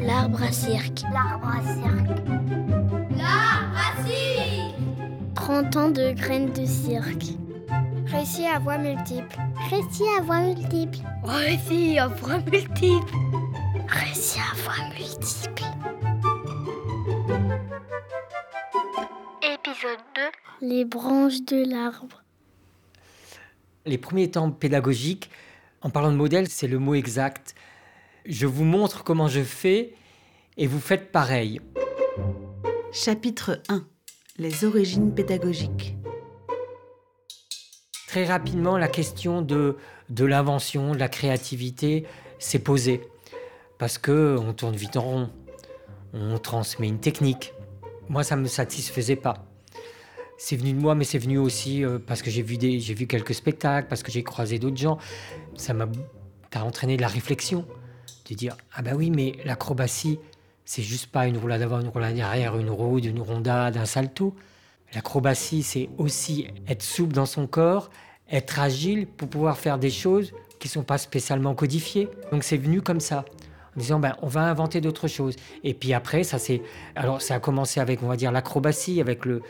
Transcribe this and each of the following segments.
L'arbre à cirque. L'arbre à cirque. L'arbre à cirque 30 ans de graines de cirque. Récit à voix multiples. Récit à voix multiples. Récit à voix multiples. Récit à voix multiples. Épisode 2. Les branches de l'arbre. Les premiers temps pédagogiques, en parlant de modèle, c'est le mot exact. Je vous montre comment je fais et vous faites pareil. Chapitre 1 Les origines pédagogiques. Très rapidement, la question de, de l'invention, de la créativité s'est posée. Parce que on tourne vite en rond. On transmet une technique. Moi, ça ne me satisfaisait pas. C'est venu de moi, mais c'est venu aussi euh, parce que j'ai vu, des, j'ai vu quelques spectacles, parce que j'ai croisé d'autres gens. Ça m'a entraîné de la réflexion. De dire, ah ben oui, mais l'acrobatie, c'est juste pas une roulade avant, une roulade arrière, une rode, une rondade, un salto. L'acrobatie, c'est aussi être souple dans son corps, être agile pour pouvoir faire des choses qui sont pas spécialement codifiées. Donc c'est venu comme ça, disant ben on va inventer d'autres choses. Et puis après, ça c'est, alors ça a commencé avec on va dire l'acrobatie, avec le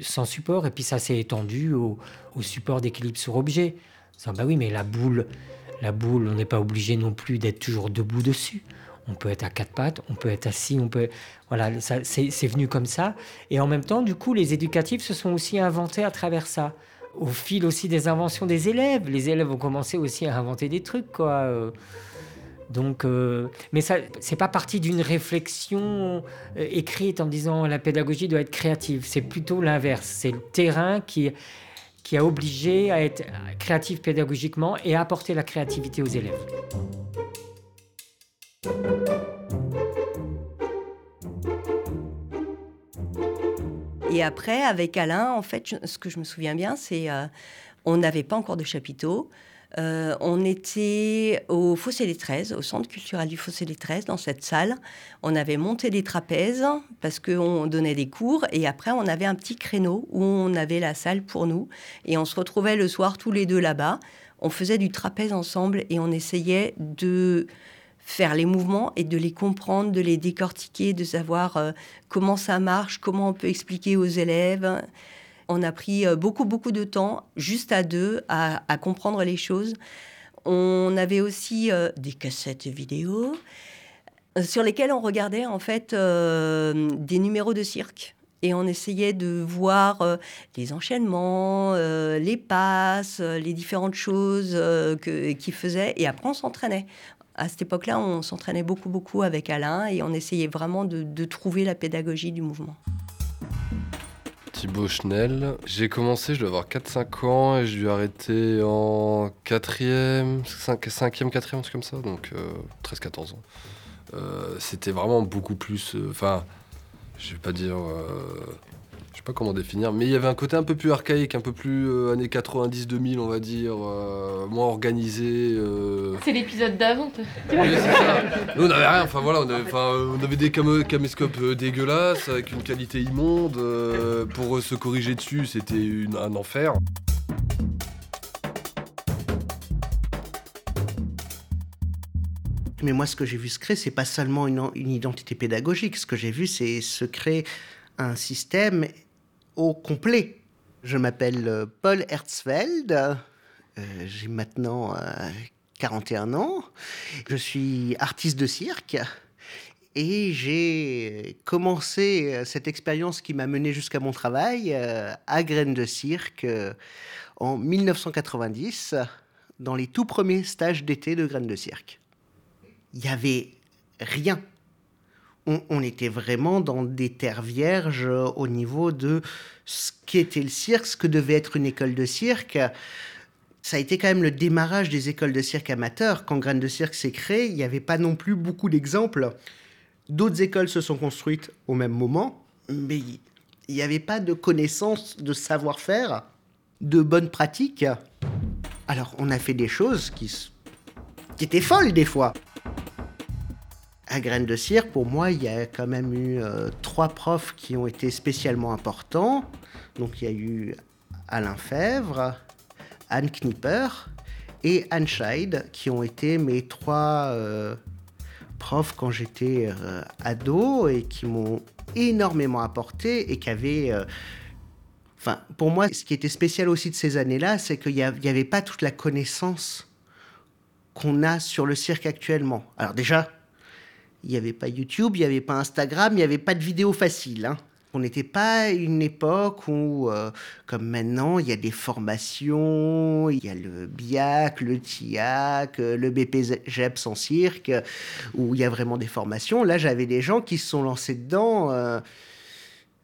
sans support, et puis ça s'est étendu au, support d'équilibre sur objet. Disant ben oui, mais la boule, la boule, on n'est pas obligé non plus d'être toujours debout dessus. On peut être à quatre pattes, on peut être assis, on peut. Voilà, ça, c'est, venu comme ça. Et en même temps, du coup, les éducatifs se sont aussi inventés à travers ça. Au fil aussi des inventions des élèves. Les élèves ont commencé aussi à inventer des trucs, quoi. Donc, euh, mais ça, c'est pas parti d'une réflexion euh, écrite en disant la pédagogie doit être créative. C'est plutôt l'inverse. C'est le terrain qui, qui a obligé à être créatif pédagogiquement et à apporter la créativité aux élèves. Et après, avec Alain, en fait, ce que je me souviens bien, c'est euh, on n'avait pas encore de chapiteau. Euh, on était au Fossé des 13, au centre culturel du Fossé des 13, dans cette salle. On avait monté des trapèzes parce qu'on donnait des cours. Et après, on avait un petit créneau où on avait la salle pour nous. Et on se retrouvait le soir tous les deux là-bas. On faisait du trapèze ensemble et on essayait de faire les mouvements et de les comprendre, de les décortiquer, de savoir euh, comment ça marche, comment on peut expliquer aux élèves. On a pris euh, beaucoup, beaucoup de temps, juste à deux, à, comprendre les choses. On avait aussi euh, des cassettes vidéo euh, sur lesquelles on regardait en fait des numéros de cirque. Et on essayait de voir les enchaînements, les passes, les différentes choses qu'ils faisaient. Et après, on s'entraînait. À cette époque-là, on s'entraînait beaucoup, beaucoup avec Alain et on essayait vraiment de trouver la pédagogie du mouvement. Thibaut Schnell. J'ai commencé, je dois avoir 4-5 ans et je dû arrêter en 4e, 5e, 4e, un truc comme ça, donc 13-14 ans. Euh, C'était vraiment beaucoup plus. euh, Enfin, je vais pas dire. Je sais pas comment définir, mais il y avait un côté un peu plus archaïque, un peu plus euh, années 90-2000, on va dire, euh, moins organisé. euh, C'est l'épisode d'avant. toi. oui, c'est ça. Nous, on n'avait rien. Enfin, voilà, on avait, enfin, on avait des caméscopes dégueulasses avec une qualité immonde. euh, pour se corriger dessus, c'était un enfer. Mais moi, ce que j'ai vu se créer, c'est pas seulement une, une identité pédagogique. Ce que j'ai vu, c'est se créer un système au complet. Je m'appelle euh, Paul Herzfeld. Euh, j'ai maintenant euh, 41 ans. Je suis artiste de cirque. Et j'ai commencé euh, cette expérience qui m'a mené jusqu'à mon travail euh, à Graines de Cirque euh, en 1990, dans les tout premiers stages d'été de Graines de Cirque il n'y avait rien. On, était vraiment dans des terres vierges euh, au niveau de ce qu'était le cirque, ce que devait être une école de cirque. Ça a été quand même le démarrage des écoles de cirque amateurs. Quand Graines de Cirque s'est créé, il n'y avait pas non plus beaucoup d'exemples. D'autres écoles se sont construites au même moment, mais il n'y avait pas de connaissances, de savoir-faire, de bonnes pratiques. Alors, on a fait des choses qui étaient folles des fois. À Graines de Cire, pour moi, il y a quand même eu euh, trois profs qui ont été spécialement importants. Donc, il y a eu Alain Fèvre, Anne Knipper et Anne Scheid, qui ont été mes trois euh, profs quand j'étais euh, ado et qui m'ont énormément apporté et qui avaient... Enfin, pour moi, ce qui était spécial aussi de ces années-là, c'est qu'il n'y avait pas toute la connaissance qu'on a sur le cirque actuellement. Alors déjà, il n'y avait pas YouTube, il n'y avait pas Instagram, il n'y avait pas de vidéos faciles. hein. On n'était pas une époque où, euh, comme maintenant, il y a des formations, il y a le BIAC, le TIAC, le BPGEPS en cirque, où il y a vraiment des formations. Là, j'avais des gens qui se sont lancés dedans, euh,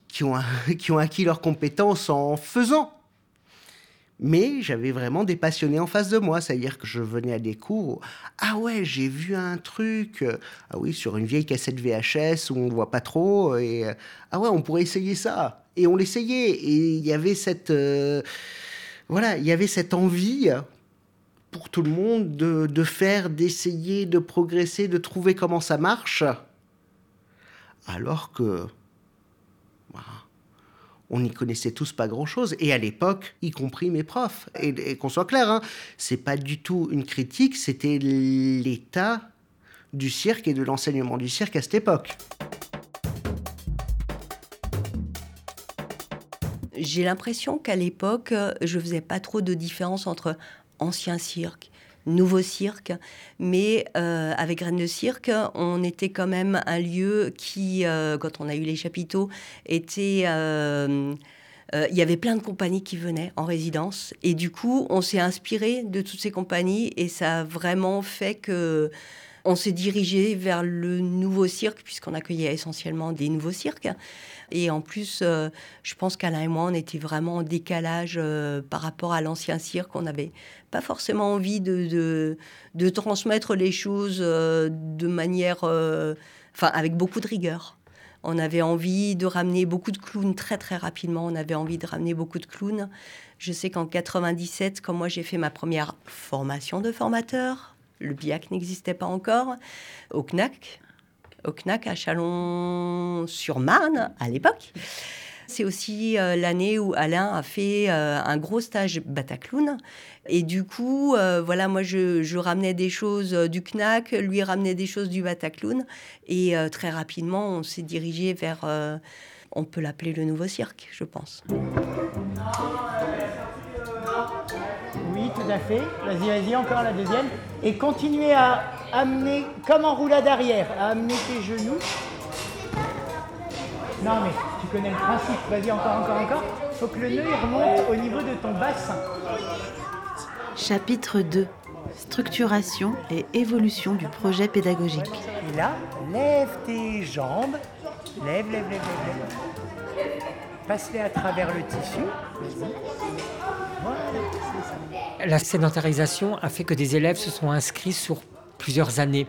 qui ont acquis leurs compétences en faisant. Mais j'avais vraiment des passionnés en face de moi, c'est-à-dire que je venais à des cours. Ah ouais, j'ai vu un truc. euh, Ah oui, sur une vieille cassette VHS où on ne voit pas trop. Et euh, ah ouais, on pourrait essayer ça. Et on l'essayait. Et il y avait cette euh, voilà, il y avait cette envie pour tout le monde de, de faire, d'essayer, de progresser, de trouver comment ça marche. Alors que on n'y connaissait tous pas grand-chose. Et à l'époque, y compris mes profs. Et, qu'on soit clair, hein, c'est pas du tout une critique, c'était l'état du cirque et de l'enseignement du cirque à cette époque. J'ai l'impression qu'à l'époque, je faisais pas trop de différence entre ancien cirque, nouveau cirque, mais euh, avec Graines de Cirque, on était quand même un lieu qui, euh, quand on a eu les chapiteaux, était... euh, il y avait plein de compagnies qui venaient en résidence. Et du coup on s'est inspiré de toutes ces compagnies et ça a vraiment fait que on s'est dirigé vers le nouveau cirque puisqu'on accueillait essentiellement des nouveaux cirques et en plus euh, je pense qu'Alain et moi on était vraiment en décalage euh, par rapport à l'ancien cirque on n'avait pas forcément envie de, de, transmettre les choses euh, de manière enfin avec beaucoup de rigueur on avait envie de ramener beaucoup de clowns très très rapidement. On avait envie de ramener beaucoup de clowns. Je sais qu'en 97, quand moi j'ai fait ma première formation de formateur, le BIAC n'existait pas encore, au CNAC, au CNAC à Chalon-sur-Marne à l'époque. C'est aussi euh, l'année où Alain a fait euh, un gros stage Bataclown. Et du coup, euh, voilà, moi, je, ramenais des choses du CNAC, lui ramenait des choses du Bataclown. Et très rapidement, on s'est dirigé vers, on peut l'appeler le nouveau cirque, je pense. À fait. Vas-y, vas-y, encore la deuxième. Et continuez à amener, comme en roulade arrière, à amener tes genoux. Non, mais tu connais le principe. Vas-y, encore, encore, encore. Il faut que le nœud il remonte au niveau de ton bassin. Chapitre 2 Structuration et évolution du projet pédagogique. Et là, lève tes jambes. Lève, lève, lève, lève, lève. Passe-les à travers le tissu. La sédentarisation a fait que des élèves se sont inscrits sur plusieurs années.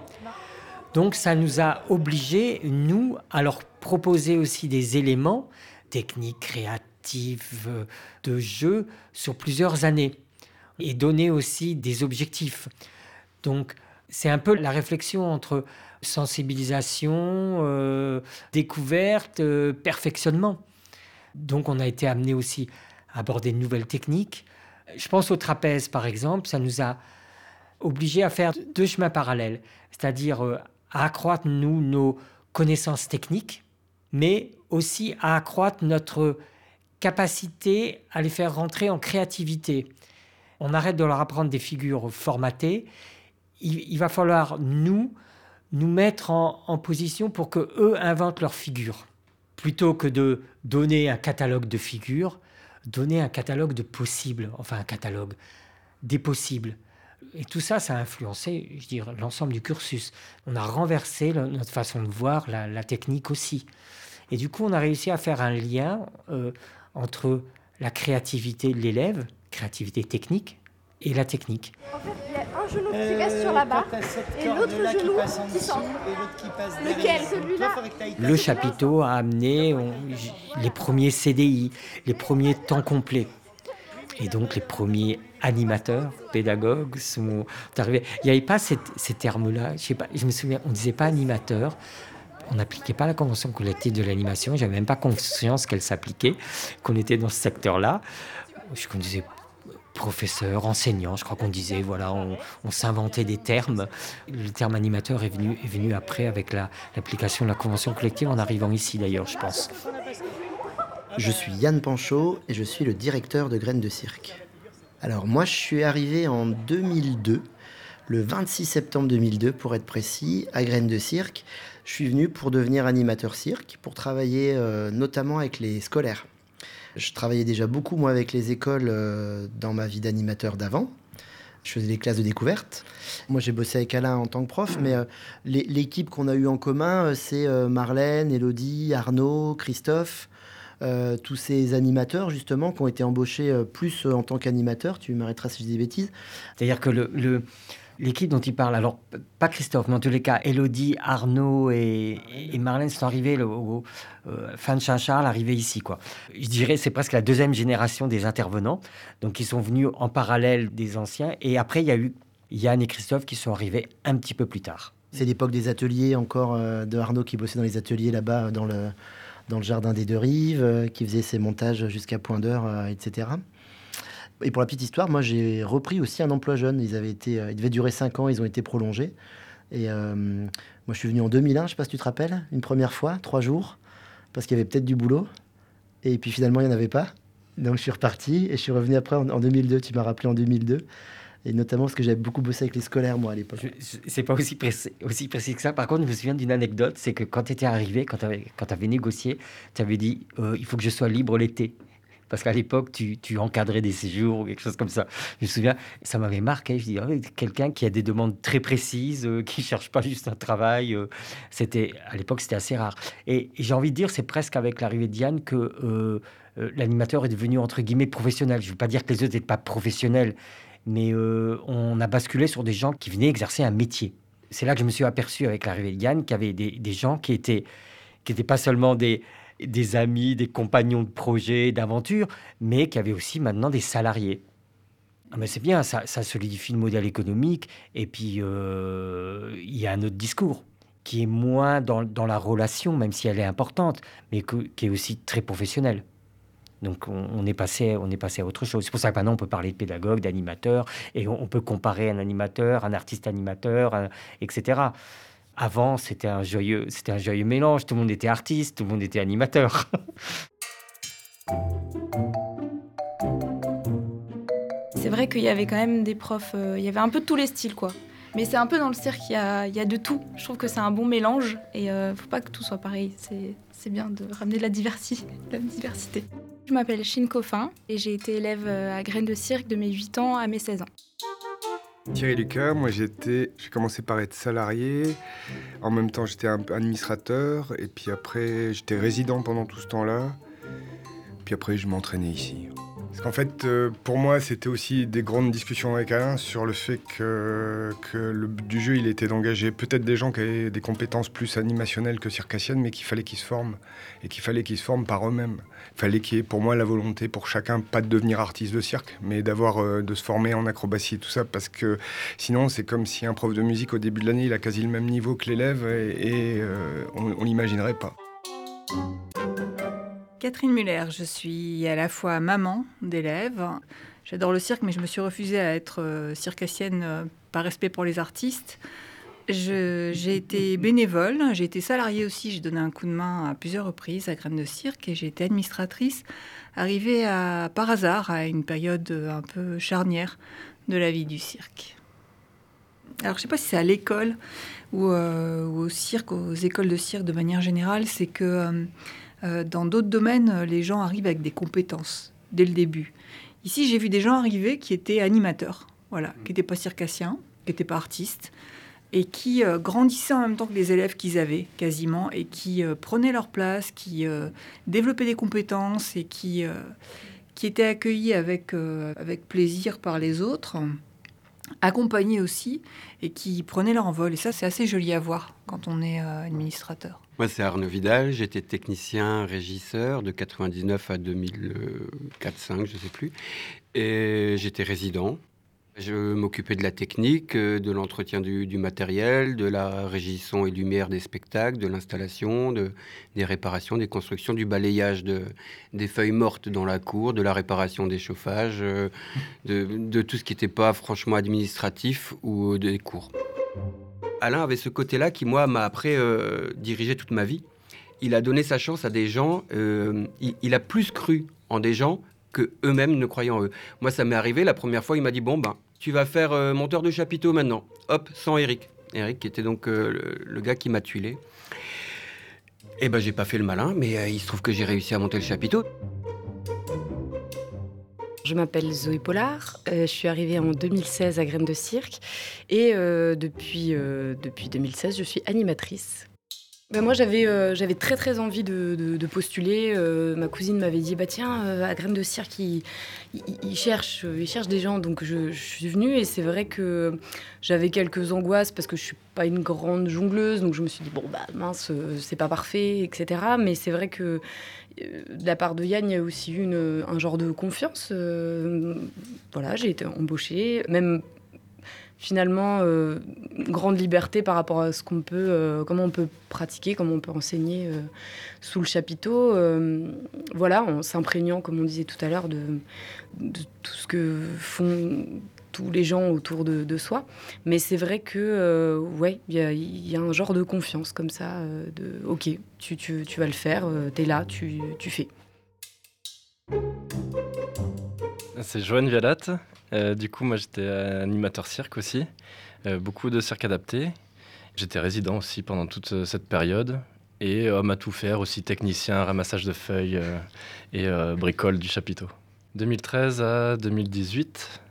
Donc ça nous a obligés, nous, à leur proposer aussi des éléments techniques, créatifs, euh, de jeu sur plusieurs années et donner aussi des objectifs. Donc c'est un peu la réflexion entre sensibilisation, euh, découverte, euh, perfectionnement. Donc on a été amené aussi à aborder de nouvelles techniques. Je pense au trapèze, par exemple, ça nous a obligés à faire deux chemins parallèles, c'est-à-dire euh, à accroître, nous, nos connaissances techniques, mais aussi à accroître notre capacité à les faire rentrer en créativité. On arrête de leur apprendre des figures formatées. Il, va falloir, nous, nous mettre en, en position pour que eux inventent leurs figures. Plutôt que de donner un catalogue de figures, donner un catalogue de possibles, enfin un catalogue des possibles. Et tout ça, ça a influencé, je dirais, l'ensemble du cursus. On a renversé notre façon de voir la, la technique aussi. Et du coup, on a réussi à faire un lien euh, entre la créativité de l'élève, créativité technique, et la technique. En fait, il y a un genou qui Euh, reste sur la barre. cette et l'autre qui genou Lequel? Celui-là? Le chapiteau a amené on- les premiers CDI, les premiers temps complets. Et donc les premiers animateurs, pédagogues sont arrivés. Il n'y avait pas cette- ces termes-là. Je sais pas, je me souviens, on ne disait pas animateur. On n'appliquait pas la convention collective de l'animation. J'avais même pas conscience qu'elle s'appliquait, qu'on était dans ce secteur-là. Je conduisais professeur, enseignant, je crois qu'on disait, voilà, on, s'inventait des termes. Le terme animateur est venu, après avec l'application de la convention collective en arrivant ici d'ailleurs, je pense. Je suis Yann Panchaud et je suis le directeur de Graines de Cirque. Alors moi je suis arrivé en 2002, le 26 septembre 2002 pour être précis, à Graines de Cirque. Je suis venu pour devenir animateur cirque, pour travailler euh, notamment avec les scolaires. Je travaillais déjà beaucoup, moi, avec les écoles euh, dans ma vie d'animateur d'avant. Je faisais des classes de découverte. Moi, j'ai bossé avec Alain en tant que prof, mais euh, l'équipe qu'on a eue en commun, euh, c'est Marlène, Elodie, Arnaud, Christophe, tous ces animateurs, justement, qui ont été embauchés plus en tant qu'animateurs. Tu m'arrêteras si je dis des bêtises. C'est-à-dire que le l'équipe dont il parle, alors pas Christophe, mais en tous les cas, Elodie, Arnaud et, Marlène sont arrivés au, euh, fin de Saint-Charles, arrivés ici. Quoi. Je dirais c'est presque la deuxième génération des intervenants, donc ils sont venus en parallèle des anciens. Et après, il y a eu Yann et Christophe qui sont arrivés un petit peu plus tard. C'est l'époque des ateliers encore euh, de Arnaud qui bossait dans les ateliers là-bas dans le, dans le jardin des deux rives, euh, qui faisait ses montages jusqu'à point d'heure, etc. Et pour la petite histoire, moi j'ai repris aussi un emploi jeune. Ils avaient été, euh, ils devaient durer 5 ans, ils ont été prolongés. Et euh, moi je suis venu en 2001, je sais pas si tu te rappelles, une première fois, trois jours, parce qu'il y avait peut-être du boulot. Et puis finalement il n'y en avait pas. Donc je suis reparti et je suis revenu après en, 2002. Tu m'as rappelé en 2002. Et notamment parce que j'avais beaucoup bossé avec les scolaires, moi, à l'époque. C'est pas aussi précis, que ça. Par contre, je me souviens d'une anecdote c'est que quand tu étais arrivé, quand tu avais, avais, négocié, tu avais dit euh, il faut que je sois libre l'été. Parce qu'à l'époque, tu, encadrais des séjours ou quelque chose comme ça. Je me souviens, ça m'avait marqué. Je dis, oh, quelqu'un qui a des demandes très précises, euh, qui cherche pas juste un travail. Euh, c'était à l'époque, c'était assez rare. Et, j'ai envie de dire, c'est presque avec l'arrivée de Diane que euh, l'animateur est devenu entre guillemets professionnel. Je ne veux pas dire que les autres n'étaient pas professionnels, mais on a basculé sur des gens qui venaient exercer un métier. C'est là que je me suis aperçu avec l'arrivée de Diane qu'il y avait des, des gens qui étaient qui n'étaient pas seulement des, des amis, des compagnons de projet, d'aventure, mais qui avaient aussi maintenant des salariés. Ah, mais c'est bien, ça, solidifie le modèle économique, et puis euh, il y a un autre discours qui est moins dans, la relation, même si elle est importante, mais qui est aussi très professionnel. Donc on, est passé, on est passé à autre chose. C'est pour ça que maintenant on peut parler de pédagogue, d'animateur, et on, peut comparer un animateur, un artiste animateur, etc. Avant, c'était un joyeux, c'était un joyeux mélange. Tout le monde était artiste, tout le monde était animateur. C'est vrai qu'il y avait quand même des profs, euh, il y avait un peu de tous les styles, quoi. Mais c'est un peu dans le cirque, il y a, y a, de tout. Je trouve que c'est un bon mélange et euh, faut pas que tout soit pareil. C'est bien de ramener de la, diversité. La diversité. Je m'appelle Chine Coffin et j'ai été élève euh, à Graines de Cirque de mes 8 ans à mes 16 ans. Thierry Lucas, moi j'étais, j'ai commencé par être salarié, en même temps j'étais administrateur, et puis après j'étais résident pendant tout ce temps-là, puis après je m'entraînais ici. Parce qu'en fait, euh, pour moi, c'était aussi des grandes discussions avec Alain sur le fait que, le but du jeu, il était d'engager peut-être des gens qui avaient des compétences plus animationnelles que circassiennes, mais qu'il fallait qu'ils se forment, et qu'il fallait qu'ils se forment par eux-mêmes. Il fallait qu'il y ait pour moi la volonté pour chacun, pas de devenir artiste de cirque, mais d'avoir euh, de se former en acrobatie et tout ça, parce que sinon, c'est comme si un prof de musique au début de l'année, il a quasi le même niveau que l'élève, et, euh, on n'imaginerait pas. Catherine Muller, je suis à la fois maman d'élèves. J'adore le cirque, mais je me suis refusée à être euh, circassienne euh, par respect pour les artistes. J'ai été bénévole, j'ai été salariée aussi, j'ai donné un coup de main à plusieurs reprises à Graines de Cirque et j'ai été administratrice, arrivée par hasard à une période un peu charnière de la vie du cirque. Alors je ne sais pas si c'est à l'école ou, euh, ou, au cirque, aux écoles de cirque de manière générale, c'est que dans d'autres domaines, euh, les gens arrivent avec des compétences dès le début. Ici, j'ai vu des gens arriver qui étaient animateurs, voilà, qui n'étaient pas circassiens, qui n'étaient pas artistes, et qui euh, grandissaient en même temps que les élèves qu'ils avaient quasiment, et qui prenaient leur place, qui développaient des compétences et qui, qui étaient accueillis avec, avec plaisir par les autres, accompagnés aussi, et qui prenaient leur envol. Et ça, c'est assez joli à voir quand on est administrateur. Moi, c'est Arnaud Vidal. J'étais technicien, régisseur de 99 à 2004-5, je ne sais plus. Et j'étais résident. Je m'occupais de la technique, de l'entretien du, matériel, de la régie son et lumière des spectacles, de l'installation, de, des réparations, des constructions, du balayage de, des feuilles mortes dans la cour, de la réparation des chauffages, euh, de, de tout ce qui n'était pas franchement administratif ou des cours. Alain avait ce côté-là qui, moi, m'a après euh, dirigé toute ma vie. Il a donné sa chance à des gens, euh, il, a plus cru en des gens que eux-mêmes ne croyaient en eux. Moi, ça m'est arrivé la première fois, il m'a dit bon ben, tu vas faire euh, monteur de chapiteau maintenant. Hop, sans Eric. Eric qui était donc le, gars qui m'a tuilé. Et ben j'ai pas fait le malin, mais il se trouve que j'ai réussi à monter le chapiteau. Je m'appelle Zoé Pollard, euh, je suis arrivée en 2016 à Graines de Cirque et euh, depuis, euh, depuis 2016 je suis animatrice. Ben moi j'avais euh, j'avais très très envie de, postuler. Euh, ma cousine m'avait dit bah tiens euh, à Graines de Cirque ils, ils- des gens donc je, suis venue et c'est vrai que j'avais quelques angoisses parce que je suis pas une grande jongleuse donc je me suis dit bon bah mince c'est pas parfait etc. Mais c'est vrai que de la part de Yann, il y a aussi eu un genre de confiance. voilà, j'ai été embauchée, même finalement euh, une grande liberté par rapport à ce qu'on peut, euh, comment on peut pratiquer, comment on peut enseigner euh, sous le chapiteau. voilà, en s'imprégnant, comme on disait tout à l'heure, de, tout ce que font tous les gens autour de, soi. Mais c'est vrai que, ouais, il y, a- un genre de confiance comme ça, de ok, tu, tu, tu vas le faire, euh, t'es là, tu, tu fais. C'est Joanne Vialat. Euh, du coup, moi, j'étais animateur cirque aussi. Euh, beaucoup de cirque adapté. J'étais résident aussi pendant toute euh, cette période. Et homme à tout faire, aussi technicien, ramassage de feuilles et bricole du chapiteau. 2013 à 2018.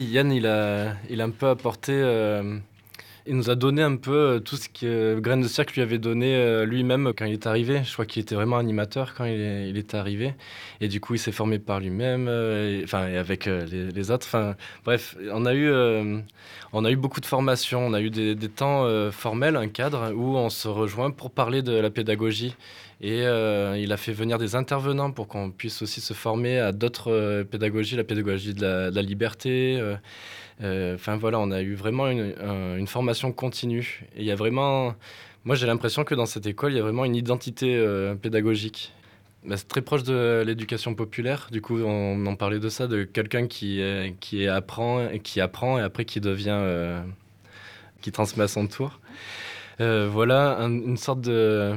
Yann, il a, il a un peu apporté. Euh, il nous a donné un peu euh, tout ce que Graines de Cirque lui avait donné euh, lui-même quand il est arrivé. Je crois qu'il était vraiment animateur quand il est, arrivé. Et du coup, il s'est formé par lui-même, euh, et- enfin, et avec euh, les, autres. Enfin, bref, on a eu, euh, on a eu beaucoup de formations. On a eu des, temps euh, formels, un cadre où on se rejoint pour parler de la pédagogie. Et euh, il a fait venir des intervenants pour qu'on puisse aussi se former à d'autres euh, pédagogies, la pédagogie de la liberté. Euh, Enfin voilà, on a eu vraiment une, un- une formation continue. Il y a vraiment, moi j'ai l'impression que dans cette école, il y a vraiment une identité euh, pédagogique. Bah, c'est très proche de l'éducation populaire. Du coup, on en parlait de ça, de quelqu'un qui, qui apprend, et qui apprend et après qui devient, euh, qui transmet à son tour. Voilà, un- une sorte de,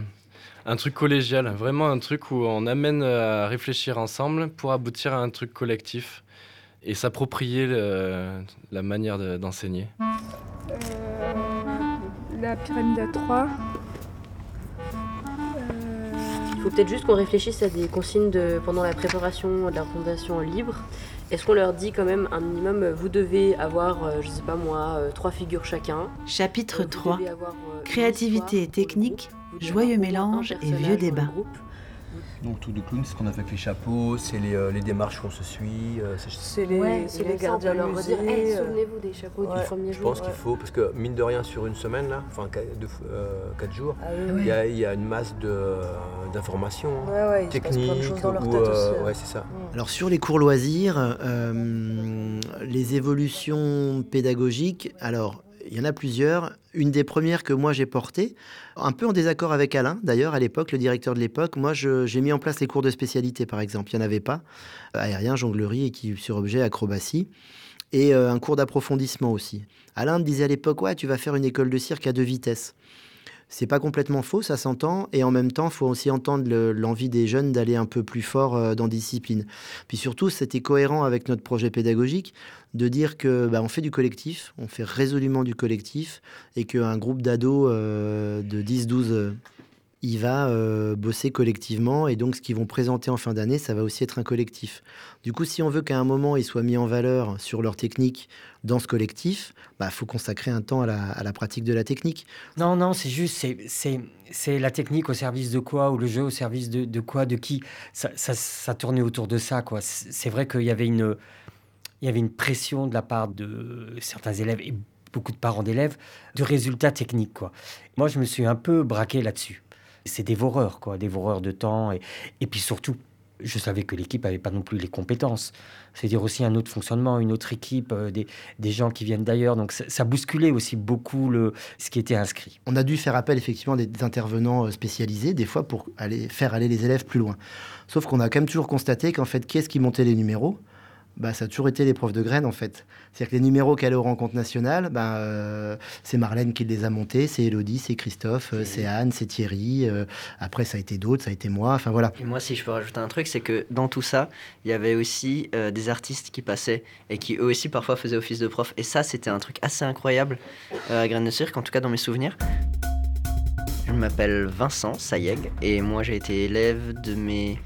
un truc collégial, vraiment un truc où on amène à réfléchir ensemble pour aboutir à un truc collectif et s'approprier le- la manière de- d'enseigner. la pyramide à 3. Il faut peut-être juste qu'on réfléchisse à des consignes de, pendant la préparation de la fondation libre. Est-ce qu'on leur dit quand même un minimum, euh, vous devez avoir, euh, je sais pas moi, euh, trois figures chacun Chapitre Vous 3 devez avoir, euh, une Créativité et technique, joyeux mélange et vieux débat. Donc tout de clown, c'est ce qu'on a fait avec les chapeaux, c'est les, euh, les démarches qu'on se suit. euh, c'est- C'est les, Ouais, c'est et les gardiens peut leur redire, hey, euh, souvenez-vous des chapeaux ouais. du premier Je jour. pense qu'il faut, parce que mine de rien, sur une semaine, là, enfin qua- deux fois- euh, quatre jours, Ah oui, il y, a, il y a une masse de, euh, d'informations Ouais, ouais, il se passe plein de techniques. choses dans leur ou, tête euh, aussi, hein. ouais, c'est ça. Alors sur les cours loisirs, euh, les évolutions pédagogiques, alors il y en a plusieurs. Une des premières que moi j'ai portées, un peu en désaccord avec Alain d'ailleurs à l'époque, le directeur de l'époque, moi j'ai mis en place les cours de spécialité par exemple. Il n'y en avait pas. Euh, Aérien, jonglerie, équipe sur objet, acrobatie. Et euh, un cours d'approfondissement aussi. Alain me disait à l'époque, ouais, tu vas faire une école de cirque à deux vitesses. C'est pas complètement faux, ça s'entend, et en même temps, faut aussi entendre le- l'envie des jeunes d'aller un peu plus fort euh, dans discipline. Puis surtout, c'était cohérent avec notre projet pédagogique de dire que bah, on fait du collectif, on fait résolument du collectif, et qu'un groupe d'ados euh, de 10-12 euh, il va euh, bosser collectivement et donc ce qu'ils vont présenter en fin d'année, ça va aussi être un collectif. Du coup, si on veut qu'à un moment ils soient mis en valeur sur leur technique dans ce collectif, il bah, faut consacrer un temps à la, pratique de la technique. Non, non, c'est juste, c'est- la technique au service de quoi, ou le jeu au service de, quoi, de qui. Ça, ça, tournait autour de ça, quoi. C'est c'est vrai qu'il y avait une, il y avait une pression de la part de certains élèves et beaucoup de parents d'élèves de résultats techniques, quoi. Moi, je me suis un peu braqué là-dessus. C'est dévoreur, quoi, dévoreur de temps, et, puis surtout je savais que l'équipe n'avait pas non plus les compétences. C'est-à-dire aussi un autre fonctionnement, une autre équipe, euh, des, gens qui viennent d'ailleurs. Donc ça, bousculait aussi beaucoup le, ce qui était inscrit. On a dû faire appel effectivement des, des intervenants euh, spécialisés, des fois pour aller, faire aller les élèves plus loin. Sauf qu'on a quand même toujours constaté qu'en fait, qui est-ce qui montait les numéros? Bah, ça a toujours été les profs de graines en fait. C'est-à-dire que les numéros qui allaient aux rencontres nationales, bah, euh, c'est Marlène qui les a montés, c'est Elodie, c'est Christophe, euh, c'est Anne, c'est Thierry. Euh, après, ça a été d'autres, ça a été moi. Enfin voilà. Et moi, si je peux rajouter un truc, c'est que dans tout ça, il y avait aussi des artistes qui passaient et qui eux aussi parfois faisaient office de prof. Et ça, c'était un truc assez incroyable à Graines de Cirque, en tout cas dans mes souvenirs. Je m'appelle Vincent Sayeg et moi j'ai été élève de mes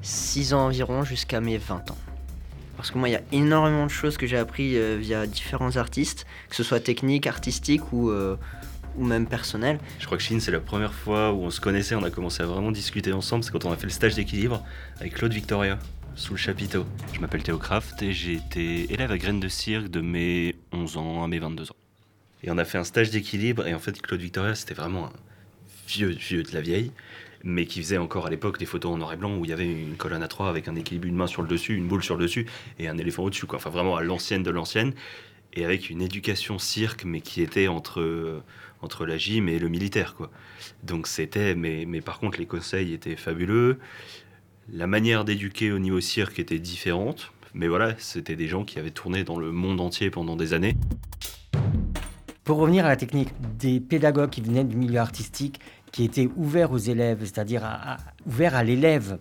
6 ans environ jusqu'à mes 20 ans. Parce que moi, il y a énormément de choses que j'ai appris euh, via différents artistes, que ce soit technique, artistique ou, euh, ou même personnel. Je crois que Chine, c'est la première fois où on se connaissait, on a commencé à vraiment discuter ensemble, c'est quand on a fait le stage d'équilibre avec Claude Victoria, sous le chapiteau. Je m'appelle Théo Kraft et j'ai été élève à Graines de Cirque de mes 11 ans à mes 22 ans. Et on a fait un stage d'équilibre, et en fait, Claude Victoria, c'était vraiment un vieux, vieux de la vieille mais qui faisait encore à l'époque des photos en noir et blanc où il y avait une colonne à trois avec un équilibre, une main sur le dessus, une boule sur le dessus et un éléphant au-dessus. Enfin, vraiment à l'ancienne de l'ancienne. Et avec une éducation cirque, mais qui était entre, euh, entre la gym et le militaire. Quoi. Donc c'était. Mais, mais par contre, les conseils étaient fabuleux. La manière d'éduquer au niveau cirque était différente. Mais voilà, c'était des gens qui avaient tourné dans le monde entier pendant des années. Pour revenir à la technique, des pédagogues qui venaient du milieu artistique qui était ouvert aux élèves, c'est-à-dire ouvert à l'élève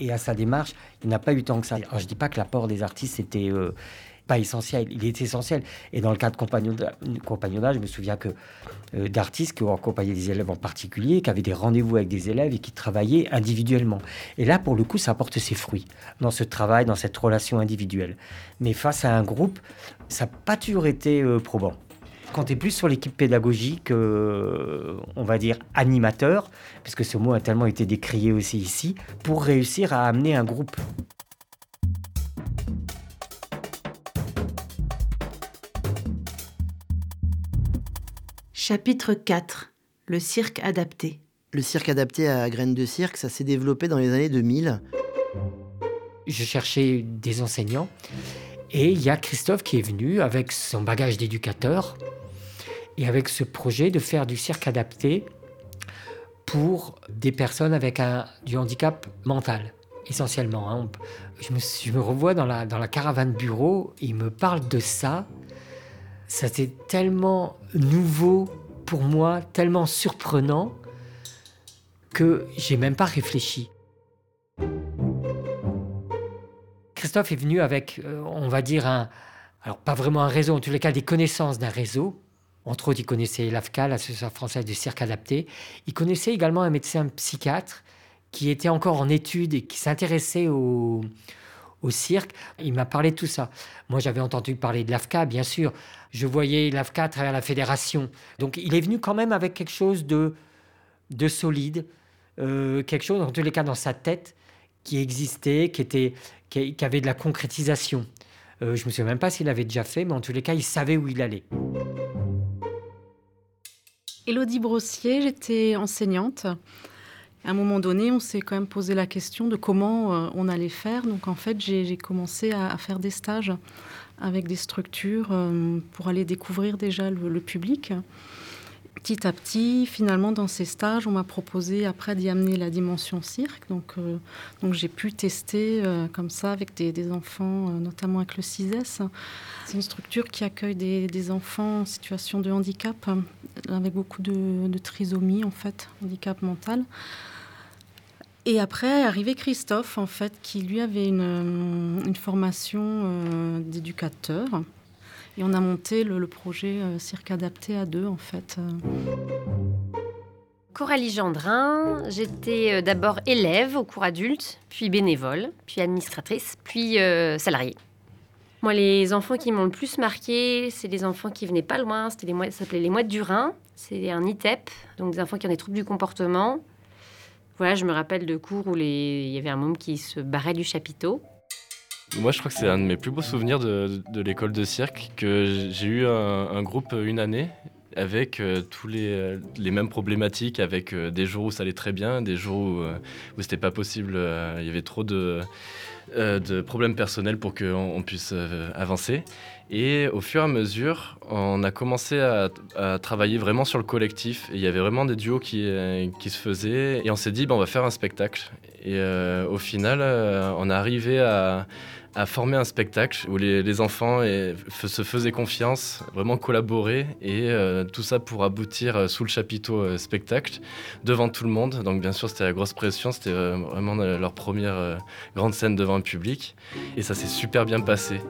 et à sa démarche, il n'a pas eu tant que ça. Alors je dis pas que l'apport des artistes était euh, pas essentiel, il est essentiel. Et dans le cas de compagnonnage je me souviens que euh, d'artistes qui ont accompagné des élèves en particulier, qui avaient des rendez-vous avec des élèves et qui travaillaient individuellement. Et là, pour le coup, ça apporte ses fruits dans ce travail, dans cette relation individuelle. Mais face à un groupe, ça n'a pas toujours été euh, probant comptez plus sur l'équipe pédagogique, euh, on va dire animateur, puisque ce mot a tellement été décrié aussi ici, pour réussir à amener un groupe. Chapitre 4 Le cirque adapté. Le cirque adapté à graines de cirque, ça s'est développé dans les années 2000. Je cherchais des enseignants et il y a Christophe qui est venu avec son bagage d'éducateur et avec ce projet de faire du cirque adapté pour des personnes avec un, du handicap mental, essentiellement. Hein. Je, me, revois dans la, dans la caravane bureau, il me parle de ça. C'était tellement nouveau pour moi, tellement surprenant, que j'ai même pas réfléchi. Christophe est venu avec, euh, on va dire, un, alors pas vraiment un réseau, en tous les cas des connaissances d'un réseau, entre autres, il connaissait l'AFCA, l'Association française du cirque adapté. Il connaissait également un médecin psychiatre qui était encore en études et qui s'intéressait au, cirque. Il m'a parlé de tout ça. Moi, j'avais entendu parler de l'AFCA, bien sûr. Je voyais l'AFCA à travers la fédération. Donc, il est venu quand même avec quelque chose de, de solide, euh, quelque chose, en tous les cas, dans sa tête, qui existait, qui, était, qui, qui avait de la concrétisation. Euh, je ne me souviens même pas s'il l'avait déjà fait, mais en tous les cas, il savait où il allait. Élodie Brossier, j'étais enseignante. À un moment donné, on s'est quand même posé la question de comment euh, on allait faire. Donc en fait, j'ai commencé à, faire des stages avec des structures euh, pour aller découvrir déjà le, public. Petit à petit, finalement, dans ces stages, on m'a proposé après d'y amener la dimension cirque. Donc, euh, donc j'ai pu tester euh, comme ça avec des, enfants, euh, notamment avec le CISES. C'est une structure qui accueille des, enfants en situation de handicap, avec beaucoup de, trisomie, en fait, handicap mental. Et après, arrivé Christophe, en fait, qui lui avait une, formation d'éducateur. Et on a monté le, projet euh, Cirque Adapté à deux, en fait. Coralie Gendrin, j'étais euh, d'abord élève au cours adulte, puis bénévole, puis administratrice, puis euh, salariée. Moi, les enfants qui m'ont le plus marqué, c'est les enfants qui venaient pas loin. C'était les mois, ça s'appelait les mois du Rhin. C'est un ITEP, donc des enfants qui ont des troubles du comportement. Voilà, je me rappelle de cours où les... il y avait un môme qui se barrait du chapiteau. Moi, je crois que c'est un de mes plus beaux souvenirs de, l'école de cirque, que j'ai eu un, groupe une année, avec euh, tous les, euh, les mêmes problématiques, avec euh, des jours où ça allait très bien, des jours où, euh, où c'était pas possible, il y avait trop de, de problèmes personnels pour qu'on on puisse avancer. Et au fur et à mesure, on a commencé à, travailler vraiment sur le collectif. Il y avait vraiment des duos qui, qui se faisaient. Et on s'est dit, ben, on va faire un spectacle. Et euh, au final, euh, on est arrivé à, former un spectacle où les, enfants se faisaient confiance, vraiment collaborer. Et euh, tout ça pour aboutir sous le chapiteau spectacle, devant tout le monde. Donc bien sûr, c'était la grosse pression. C'était vraiment leur première grande scène devant le public. Et ça s'est super bien passé.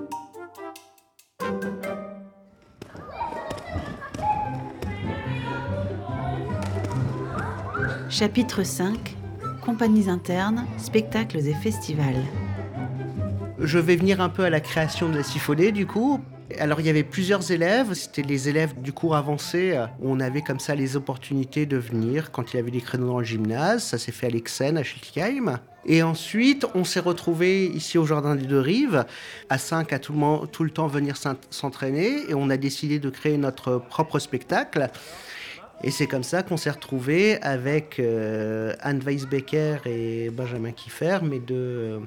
Chapitre 5 Compagnies internes, spectacles et festivals. Je vais venir un peu à la création de la symphonie du coup. Alors il y avait plusieurs élèves, c'était les élèves du cours avancé euh, on avait comme ça les opportunités de venir quand il y avait des créneaux dans le gymnase. Ça s'est fait à l'Exen, à Schiltigheim. Et ensuite, on s'est retrouvés ici au Jardin des Deux Rives, à 5 à tout le, tout le temps venir s'en- s'entraîner. Et on a décidé de créer notre propre spectacle. Et c'est comme ça qu'on s'est retrouvés avec euh, Anne Weisbecker et Benjamin Kiefer, mes deux,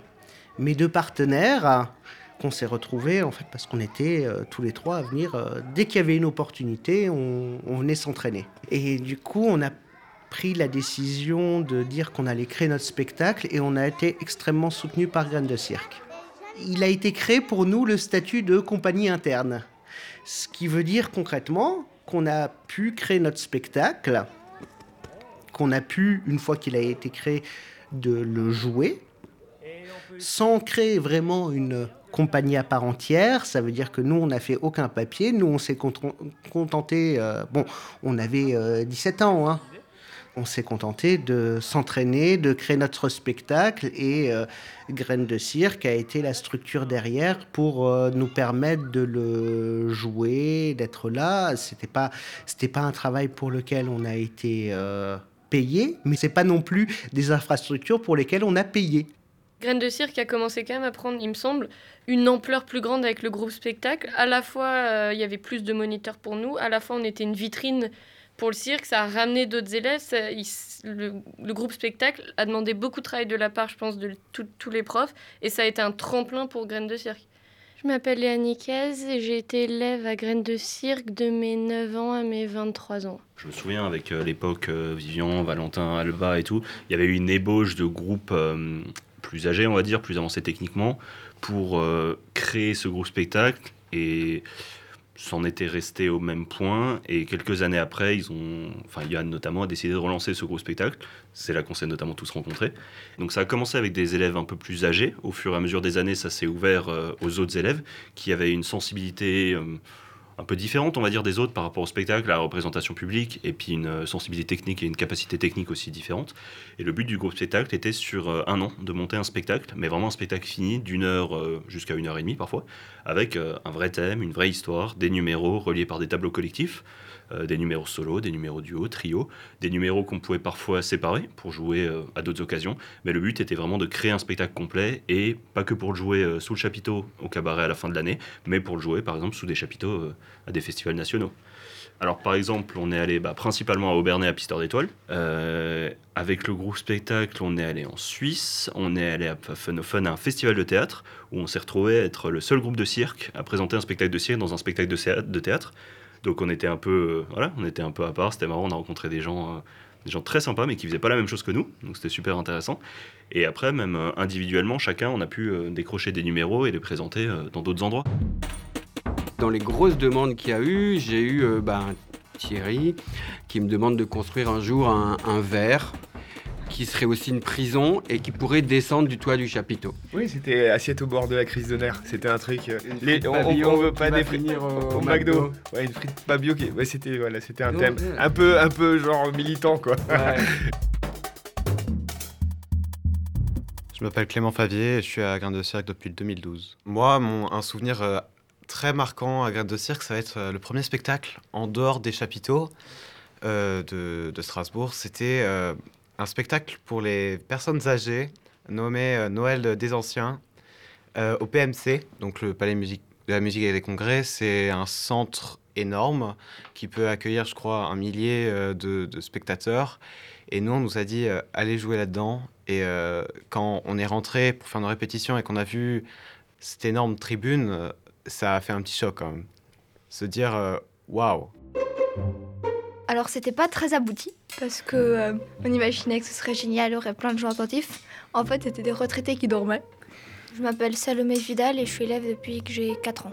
mes deux partenaires, qu'on s'est retrouvés en fait parce qu'on était euh, tous les trois à venir. euh, dès qu'il y avait une opportunité, on, on venait s'entraîner. Et du coup, on a pris la décision de dire qu'on allait créer notre spectacle et on a été extrêmement soutenu par Graines de Cirque. Il a été créé pour nous le statut de compagnie interne. Ce qui veut dire concrètement qu'on a pu créer notre spectacle, qu'on a pu, une fois qu'il a été créé, de le jouer, sans créer vraiment une compagnie à part entière. Ça veut dire que nous, on n'a fait aucun papier. Nous, on s'est contenté. euh, bon, on avait euh, 17 ans. Hein. On s'est contenté de s'entraîner, de créer notre spectacle et euh, Graines de Cirque a été la structure derrière pour euh, nous permettre de le jouer, d'être là. C'était pas, pas un travail pour lequel on a été euh, payé, mais c'est pas non plus des infrastructures pour lesquelles on a payé. Graines de cirque a commencé quand même à prendre, il me semble, une ampleur plus grande avec le groupe spectacle. À la fois, euh, il y avait plus de moniteurs pour nous, à la fois, on était une vitrine pour le cirque, ça a ramené d'autres élèves. ça- il s- le, le groupe spectacle a demandé beaucoup de travail de la part, je pense, de tout- tous les profs, et ça a été un tremplin pour Graines de cirque. Je m'appelle Léa Niquez et j'ai été élève à Graines de cirque de mes 9 ans à mes 23 ans. Je me souviens avec euh, l'époque euh, Vivian, Valentin, Alba et tout, il y avait eu une ébauche de groupes euh, plus âgés, on va dire, plus avancés techniquement, pour euh, créer ce groupe spectacle et s'en était resté au même point. Et quelques années après, ils ont, enfin Yann notamment, a décidé de relancer ce groupe spectacle. C'est là qu'on s'est notamment tous rencontrés. Donc ça a commencé avec des élèves un peu plus âgés. Au fur et à mesure des années, ça s'est ouvert euh, aux autres élèves qui avaient une sensibilité euh, un peu différente, on va dire, des autres par rapport au spectacle, à la représentation publique, et puis une euh, sensibilité technique et une capacité technique aussi différente. Et le but du groupe spectacle était sur euh, un an de monter un spectacle, mais vraiment un spectacle fini d'une heure euh, jusqu'à une heure et demie parfois, avec un vrai thème, une vraie histoire, des numéros reliés par des tableaux collectifs, des numéros solo, des numéros duo, trio, des numéros qu'on pouvait parfois séparer pour jouer euh, à d'autres occasions. Mais le but était vraiment de créer un spectacle complet et pas que pour le jouer euh, sous le chapiteau au cabaret à la fin de l'année, mais pour le jouer par exemple sous des chapiteaux euh, à des festivals nationaux. Alors par exemple, on est allé bah, principalement à Aubernais à Pisteur d'Étoiles. Euh, avec le groupe spectacle, on est allé en Suisse, on est allé à Fun Fun à un festival de théâtre où on s'est retrouvé à être le seul groupe de cirque à présenter un spectacle de cirque dans un spectacle de théâtre. Donc on était un peu, euh, voilà, on était un peu à part. C'était marrant, on a rencontré des gens, euh, des gens très sympas, mais qui faisaient pas la même chose que nous. Donc c'était super intéressant. Et après, même euh, individuellement, chacun, on a pu décrocher des numéros et les présenter dans d'autres endroits. Dans les grosses demandes qu'il y a eu, j'ai eu bah, Thierry qui me demande de construire un jour un verre qui serait aussi une prison et qui pourrait descendre du toit du chapiteau. Oui, c'était assiette au bord de la crise de nerfs. C'était un truc. euh, les, on, on- veut pas des frites finir au- McDo. McDo. Ouais, une frite pas bio. Qui... Ouais, c'était voilà, c'était un Non, thème ouais. un peu, un peu genre militant quoi. Je m'appelle Clément Favier et je suis à Graines de Cirque depuis le 2012. Moi, mon, un souvenir euh, très marquant à Graines de Cirque, ça va être euh, le premier spectacle en dehors des chapiteaux euh, de, de Strasbourg. C'était euh, un spectacle pour les personnes âgées nommé euh, Noël des Anciens euh, au PMC, donc le Palais de la musique et des congrès. C'est un centre énorme qui peut accueillir, je crois, un millier euh, de, spectateurs. Et nous, on nous a dit, allez jouer là-dedans. Et quand on est rentré pour faire nos répétitions et qu'on a vu cette énorme tribune, ça a fait un petit choc. Se dire, waouh, Alors c'était pas très abouti parce que euh, on imaginait que ce serait génial, il y aurait plein de gens attentifs. En fait, c'était des retraités qui dormaient. Je m'appelle Salomé Vidal et je suis élève depuis que j'ai 4 ans.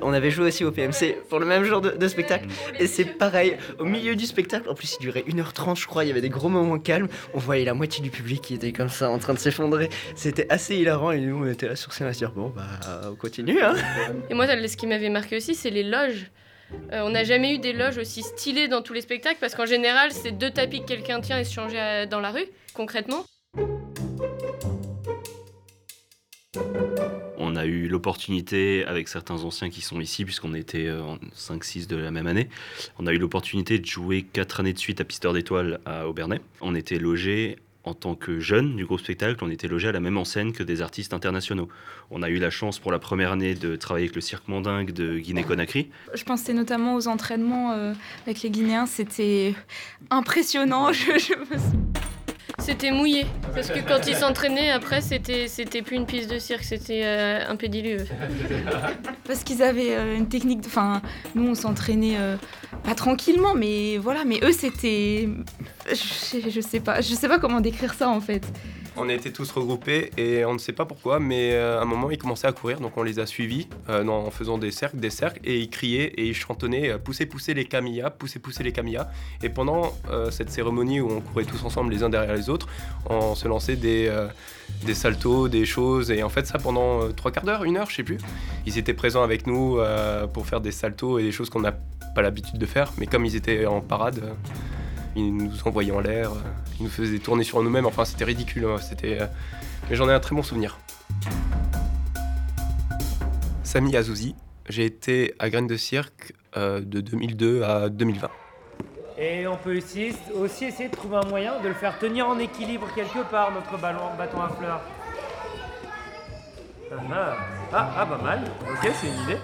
On avait joué aussi au PMC pour le même genre de, de spectacle. Et c'est pareil, au milieu du spectacle, en plus il durait 1h30 je crois, il y avait des gros moments calmes. On voyait la moitié du public qui était comme ça en train de s'effondrer. C'était assez hilarant et nous on était là sur scène à se dire bon bah on continue hein. Et moi, ce qui m'avait marqué aussi, c'est les loges. Euh, on n'a jamais eu des loges aussi stylées dans tous les spectacles parce qu'en général, c'est deux tapis que quelqu'un tient et se changer euh, dans la rue, concrètement. On a eu l'opportunité, avec certains anciens qui sont ici, puisqu'on était euh, en 5-6 de la même année, on a eu l'opportunité de jouer 4 années de suite à Pisteur d'Étoiles à Aubernais. On était logés en tant que jeunes du groupe spectacle, on était logés à la même enseigne que des artistes internationaux. On a eu la chance pour la première année de travailler avec le Cirque Mandingue de Guinée-Conakry. Je pensais notamment aux entraînements euh, avec les Guinéens, c'était impressionnant. Je, je me suis- C'était mouillé parce que quand ils s'entraînaient, après, c'était c'était plus une piste de cirque, c'était euh, un pédiluve. Parce qu'ils avaient euh, une technique. de- Enfin, nous, on s'entraînait euh, pas tranquillement, mais voilà. Mais eux, c'était. Je, sais pas. Je sais pas comment décrire ça en fait. On était tous regroupés et on ne sait pas pourquoi, mais euh, à un moment ils commençaient à courir, donc on les a suivis euh, en faisant des cercles, des cercles, et ils criaient et ils chantonnaient euh, Poussez, poussez les camillas, poussez, poussez les camillas. Et pendant cette cérémonie où on courait tous ensemble les uns derrière les autres, on se lançait des, des saltos, des choses, et en fait ça pendant trois quarts d'heure, une heure, je sais plus. Ils étaient présents avec nous pour faire des saltos et des choses qu'on n'a pas l'habitude de faire, mais comme ils étaient en parade, euh, ils nous envoyaient en l'air, euh, ils nous faisaient tourner sur nous-mêmes. Enfin, c'était ridicule. hein, C'était, euh, mais j'en ai un très bon souvenir. Samy Azouzi, j'ai été à Graines de Cirque euh, de 2002 à 2020. Et on peut aussi, aussi essayer de trouver un moyen de le faire tenir en équilibre quelque part, notre ballon, bâton à fleurs. Ah, ah, ah, ah, pas mal. Ok, c'est une idée.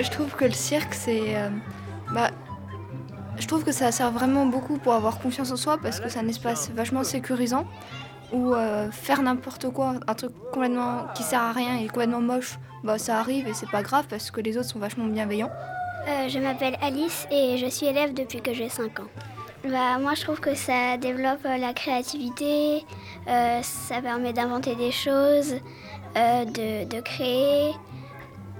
Je trouve que le cirque, c'est. euh, bah, je trouve que ça sert vraiment beaucoup pour avoir confiance en soi parce que c'est un espace vachement sécurisant où euh, faire n'importe quoi, un truc complètement qui sert à rien et complètement moche, bah ça arrive et c'est pas grave parce que les autres sont vachement bienveillants. Euh, je m'appelle Alice et je suis élève depuis que j'ai 5 ans. Bah, moi, je trouve que ça développe euh, la créativité, ça permet d'inventer des choses, de créer,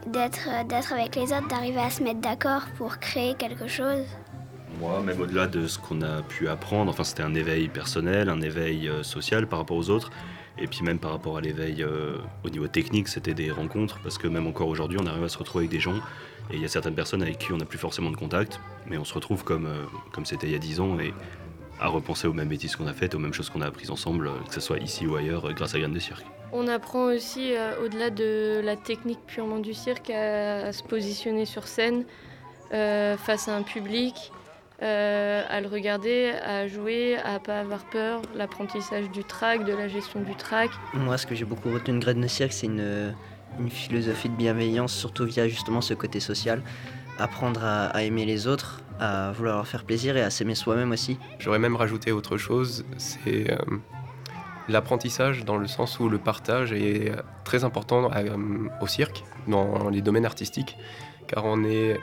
d'être euh, d'être avec les autres, d'arriver à se mettre d'accord pour créer quelque chose. Moi, même au-delà de ce qu'on a pu apprendre, enfin, c'était un éveil personnel, un éveil euh, social par rapport aux autres. Et puis même par rapport à l'éveil euh, au niveau technique, c'était des rencontres, parce que même encore aujourd'hui, on arrive à se retrouver avec des gens, et il y a certaines personnes avec qui on n'a plus forcément de contact, mais on se retrouve comme comme c'était il y a 10 ans, et à repenser aux mêmes bêtises qu'on a faites, aux mêmes choses qu'on a apprises ensemble, que ce soit ici ou ailleurs, grâce à Graines de Cirque. On apprend aussi, euh, au-delà de la technique purement du cirque, à, à se positionner sur scène euh, face à un public, euh, à le regarder, à jouer, à pas avoir peur, l'apprentissage du track, de la gestion du track. Moi, ce que j'ai beaucoup retenu de Graines de Cirque, c'est une, une philosophie de bienveillance, surtout via justement ce côté social. Apprendre à, à aimer les autres, à vouloir leur faire plaisir et à s'aimer soi-même aussi. J'aurais même rajouté autre chose, c'est euh, l'apprentissage dans le sens où le partage est très important euh, au cirque, dans les domaines artistiques, car on est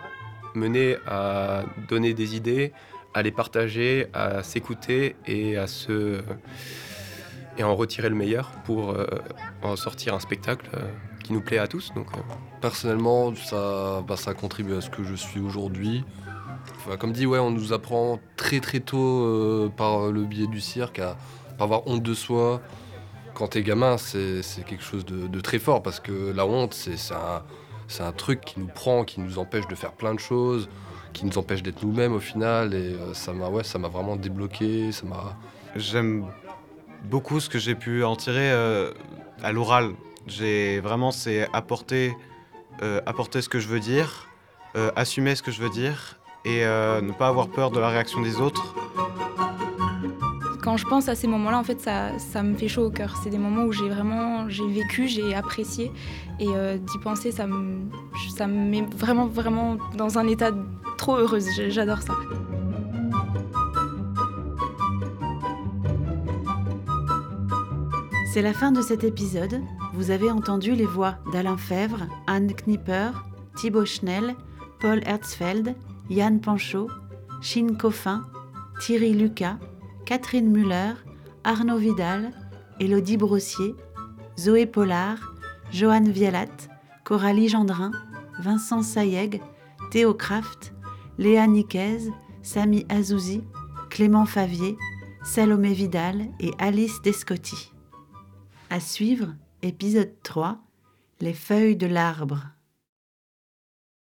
mené à donner des idées, à les partager, à s'écouter et à en retirer le meilleur pour euh, en sortir un spectacle euh, qui nous plaît à tous. Donc, Personnellement, ça, bah, ça contribue à ce que je suis aujourd'hui. Comme dit, on nous apprend très très tôt par le biais du cirque avoir honte de soi. Quand t'es gamin, c'est quelque chose de, très fort parce que la honte, c'est un, un truc qui nous prend, qui nous empêche de faire plein de choses, qui nous empêche d'être nous-mêmes au final. Et euh, ça m'a ouais, ça vraiment débloqué. Ça m'a J'aime beaucoup ce que j'ai pu en tirer euh, à l'oral. J'ai vraiment, c'est apporter, euh, apporter ce que je veux dire, assumer ce que je veux dire et ne pas avoir peur de la réaction des autres. Quand je pense à ces moments-là, en fait, ça, ça me fait chaud au cœur. C'est des moments où j'ai vraiment j'ai vécu, j'ai apprécié. Et euh, d'y penser, ça me, met vraiment, vraiment dans un état trop heureuse. J'adore ça. C'est la fin de cet épisode. Vous avez entendu les voix d'Alain Fèvre, Anne Knipper, Thibaut Schnell, Paul Herzfeld, Yann Panchaud, Shin Coffin, Thierry Lucas, Catherine Muller, Arnaud Vidal, Élodie Brossier, Zoé Pollard, Joanne Vialat, Coralie Gendrin, Vincent Sayeg, Théo Kraft, Léa Niquez, Samy Azouzi, Clément Favier, Salomé Vidal et Alice Descotti. À suivre, épisode 3, Les feuilles de l'arbre.